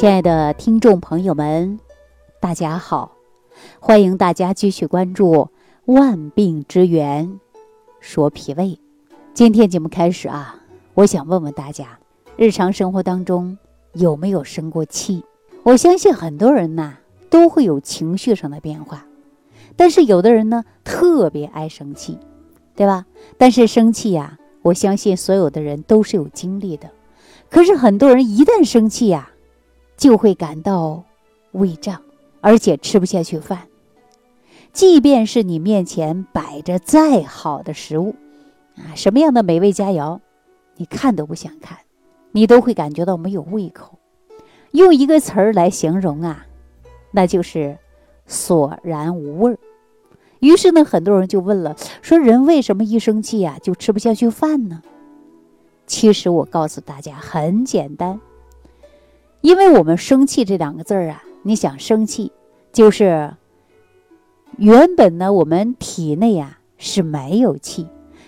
亲爱的听众朋友们，大家好！欢迎大家继续关注《万病之源》，说脾胃。今天节目开始啊，我想问问大家，日常生活当中有没有生过气？我相信很多人呐都会有情绪上的变化，但是有的人呢特别爱生气，对吧？但是生气呀，我相信所有的人都是有经历的。可是很多人一旦生气呀，就会感到胃胀，而且吃不下去饭。即便是你面前摆着再好的食物，啊，什么样的美味佳肴，你看都不想看，你都会感觉到没有胃口。用一个词儿来形容啊，那就是索然无味儿。于是呢，很多人就问了，说人为什么一生气呀就吃不下去饭呢？其实我告诉大家很简单。因为我们生气这两个字儿啊，你想生气，就是原本呢，我们体内啊是没有气，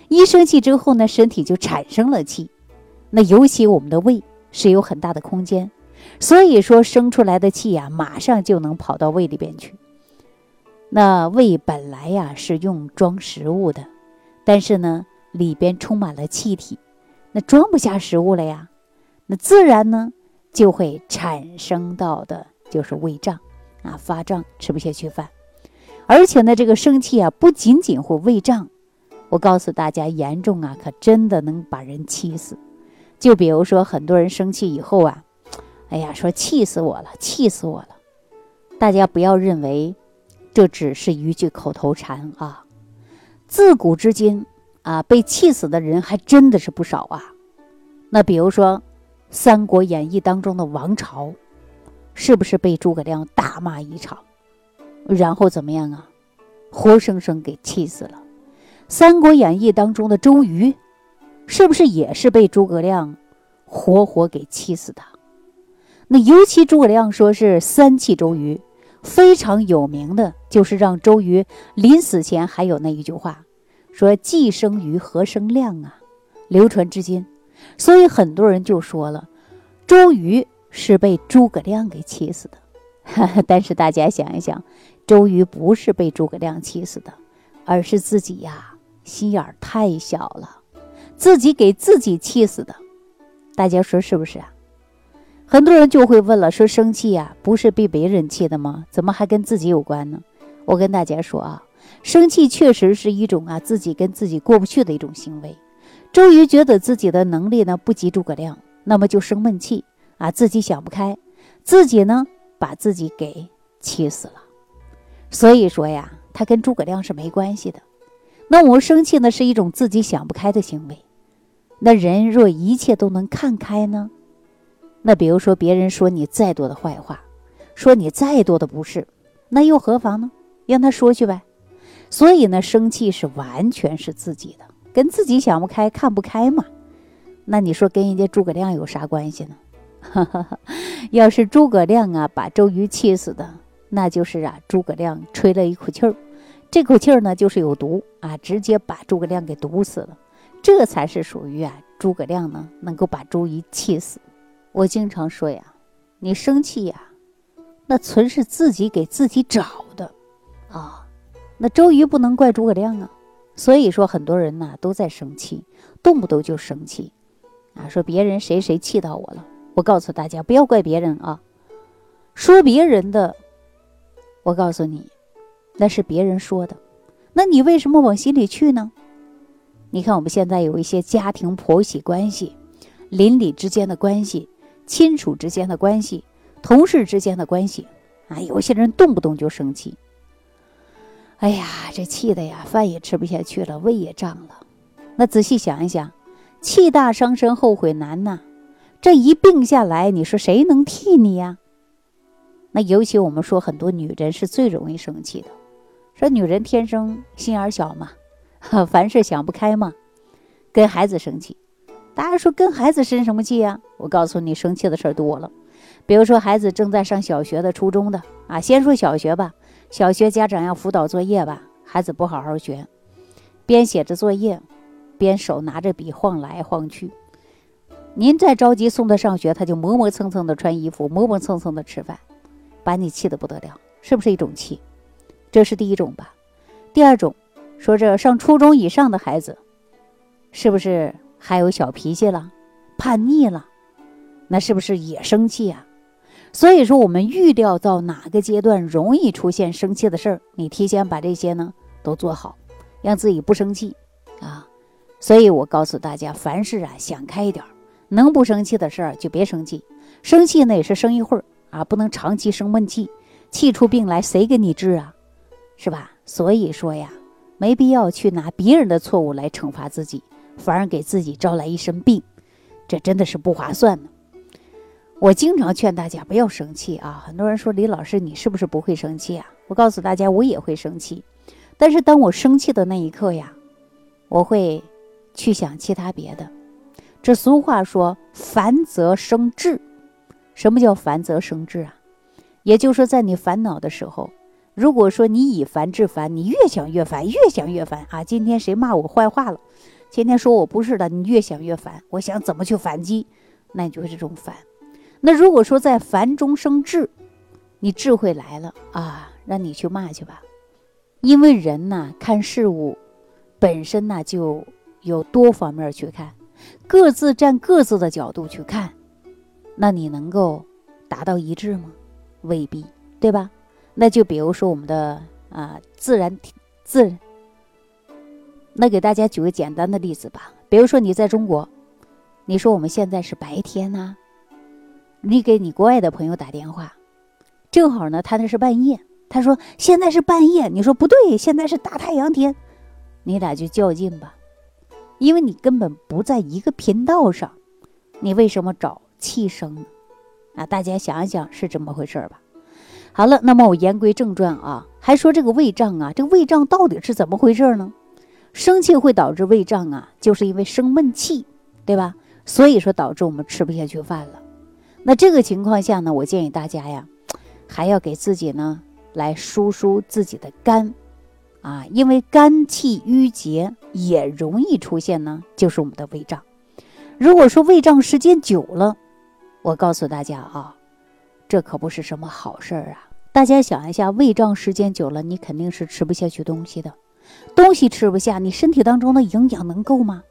一生气之后呢，身体就产生了气。那尤其我们的胃是有很大的空间，所以说生出来的气呀，马上就能跑到胃里边去。那胃本来呀是用装食物的，但是呢里边充满了气体，那装不下食物了呀，那自然呢。就会产生到的就是胃胀，啊发胀，吃不下去饭，而且呢，这个生气啊，不仅仅会胃胀，我告诉大家，严重啊，可真的能把人气死。就比如说，很多人生气以后啊，哎呀，说气死我了，气死我了。大家不要认为这只是一句口头禅啊，自古至今啊，被气死的人还真的是不少啊。那比如说。《三国演义》当中的王朝，是不是被诸葛亮大骂一场，然后怎么样啊？活生生给气死了。《三国演义》当中的周瑜，是不是也是被诸葛亮活活给气死的？那尤其诸葛亮说是三气周瑜，非常有名的就是让周瑜临死前还有那一句话，说“既生瑜，何生亮啊”，流传至今。所以很多人就说了，周瑜是被诸葛亮给气死的。但是大家想一想，周瑜不是被诸葛亮气死的，而是自己呀心眼儿太小了，自己给自己气死的。大家说是不是啊？很多人就会问了，说生气呀，不是被别人气的吗？怎么还跟自己有关呢？我跟大家说啊，生气确实是一种啊自己跟自己过不去的一种行为。周瑜觉得自己的能力呢不及诸葛亮，那么就生闷气啊，自己想不开，自己呢把自己给气死了。所以说呀，他跟诸葛亮是没关系的。那我们生气呢是一种自己想不开的行为。那人若一切都能看开呢？那比如说别人说你再多的坏话，说你再多的不是，那又何妨呢？让他说去呗。所以呢，生气是完全是自己的。跟自己想不开、看不开嘛，那你说跟人家诸葛亮有啥关系呢？要是诸葛亮啊把周瑜气死的，那就是啊诸葛亮吹了一口气儿，这口气儿呢就是有毒啊，直接把诸葛亮给毒死了，这才是属于啊诸葛亮呢能够把周瑜气死。我经常说呀，你生气呀，那纯是自己给自己找的啊，那周瑜不能怪诸葛亮啊。所以说，很多人呢都在生气，动不动就生气，啊，说别人谁谁气到我了。我告诉大家，不要怪别人啊，说别人的，我告诉你，那是别人说的，那你为什么往心里去呢？你看我们现在有一些家庭婆媳关系、邻里之间的关系、亲属之间的关系、同事之间的关系，啊，有些人动不动就生气。哎呀，这气的呀，饭也吃不下去了，胃也胀了。那仔细想一想，气大伤身，后悔难呐。这一病下来，你说谁能替你呀？那尤其我们说，很多女人是最容易生气的。说女人天生心眼小嘛，凡事想不开嘛，跟孩子生气。大家说跟孩子生什么气呀？我告诉你，生气的事儿多了。比如说，孩子正在上小学的、初中的啊，先说小学吧。小学家长要辅导作业吧，孩子不好好学，边写着作业，边手拿着笔晃来晃去，您再着急送他上学，他就磨磨蹭蹭的穿衣服，磨磨蹭蹭的吃饭，把你气得不得了，是不是一种气？这是第一种吧。第二种，说这上初中以上的孩子，是不是还有小脾气了，叛逆了？那是不是也生气啊？所以说，我们预料到哪个阶段容易出现生气的事儿，你提前把这些呢都做好，让自己不生气啊。所以我告诉大家，凡事啊想开一点，能不生气的事儿就别生气。生气呢也是生一会儿啊，不能长期生闷气，气出病来谁给你治啊？是吧？所以说呀，没必要去拿别人的错误来惩罚自己，反而给自己招来一身病，这真的是不划算的。我经常劝大家不要生气啊！很多人说李老师，你是不是不会生气啊？我告诉大家，我也会生气，但是当我生气的那一刻呀，我会去想其他别的。这俗话说“烦则生智”，什么叫烦则生智啊？也就是说，在你烦恼的时候，如果说你以烦制烦，你越想越烦，越想越烦啊！今天谁骂我坏话了？今天说我不是的，你越想越烦。我想怎么去反击？那你就是这种烦。那如果说在烦中生智，你智慧来了啊，让你去骂去吧，因为人呐看事物本身呢就有多方面去看，各自站各自的角度去看，那你能够达到一致吗？未必，对吧？那就比如说我们的啊自然自，那给大家举个简单的例子吧，比如说你在中国，你说我们现在是白天呐。你给你国外的朋友打电话，正好呢，他那是半夜。他说现在是半夜，你说不对，现在是大太阳天，你俩就较劲吧，因为你根本不在一个频道上，你为什么找气生呢？啊，大家想一想是这么回事吧？好了，那么我言归正传啊，还说这个胃胀啊，这个胃胀到底是怎么回事呢？生气会导致胃胀啊，就是因为生闷气，对吧？所以说导致我们吃不下去饭了。那这个情况下呢，我建议大家呀，还要给自己呢来疏疏自己的肝，啊，因为肝气郁结也容易出现呢，就是我们的胃胀。如果说胃胀时间久了，我告诉大家啊，这可不是什么好事儿啊。大家想一下，胃胀时间久了，你肯定是吃不下去东西的，东西吃不下，你身体当中的营养能够吗？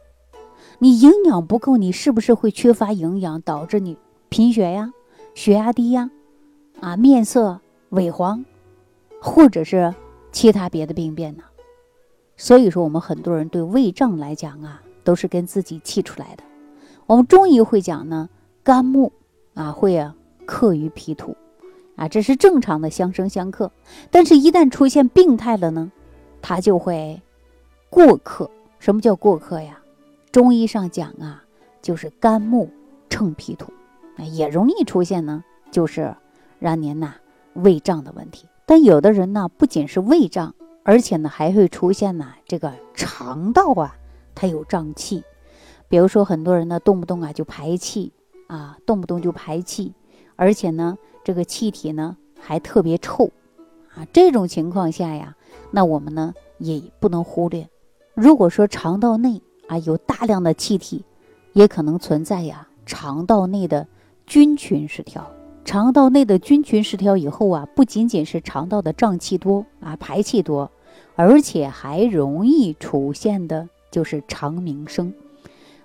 你营养不够，你是不是会缺乏营养，导致你？贫血呀，血压低呀，啊，面色萎黄，或者是其他别的病变呢？所以说，我们很多人对胃胀来讲啊，都是跟自己气出来的。我们中医会讲呢，肝木啊会啊克于脾土，啊，这是正常的相生相克。但是，一旦出现病态了呢，它就会过克。什么叫过克呀？中医上讲啊，就是肝木乘脾土。也容易出现呢，就是让您呐胃胀的问题。但有的人呢，不仅是胃胀，而且呢还会出现呢这个肠道啊，它有胀气。比如说很多人呢，动不动啊就排气啊，动不动就排气，而且呢这个气体呢还特别臭啊。这种情况下呀，那我们呢也不能忽略。如果说肠道内啊有大量的气体，也可能存在呀肠道内的。菌群失调，肠道内的菌群失调以后啊，不仅仅是肠道的胀气多啊，排气多，而且还容易出现的就是肠鸣声，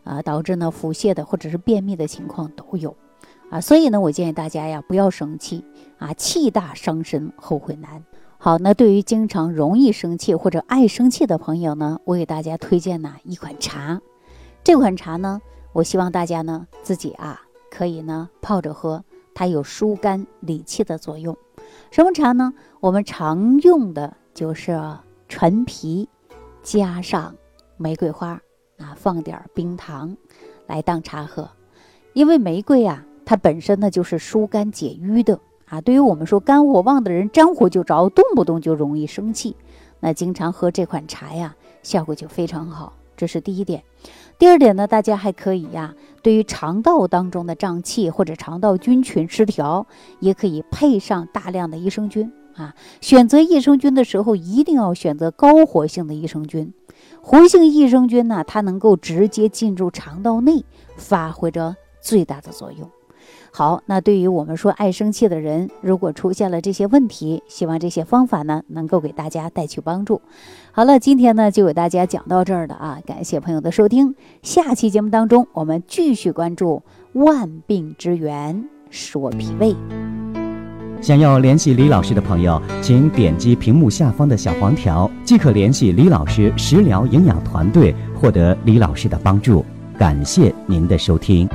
啊，导致呢腹泻的或者是便秘的情况都有，啊，所以呢，我建议大家呀不要生气啊，气大伤身，后悔难。好，那对于经常容易生气或者爱生气的朋友呢，我给大家推荐呢一款茶，这款茶呢，我希望大家呢自己啊。可以呢，泡着喝，它有疏肝理气的作用。什么茶呢？我们常用的就是陈皮，加上玫瑰花啊，放点冰糖，来当茶喝。因为玫瑰啊，它本身呢就是疏肝解郁的啊。对于我们说肝火旺的人，沾火就着，动不动就容易生气，那经常喝这款茶呀，效果就非常好。这是第一点。第二点呢，大家还可以呀，对于肠道当中的胀气或者肠道菌群失调，也可以配上大量的益生菌啊。选择益生菌的时候，一定要选择高活性的益生菌。活性益生菌呢，它能够直接进入肠道内，发挥着最大的作用。好，那对于我们说爱生气的人，如果出现了这些问题，希望这些方法呢能够给大家带去帮助。好了，今天呢就给大家讲到这儿了啊，感谢朋友的收听。下期节目当中，我们继续关注万病之源——说脾胃。想要联系李老师的朋友，请点击屏幕下方的小黄条，即可联系李老师食疗营养团队，获得李老师的帮助。感谢您的收听。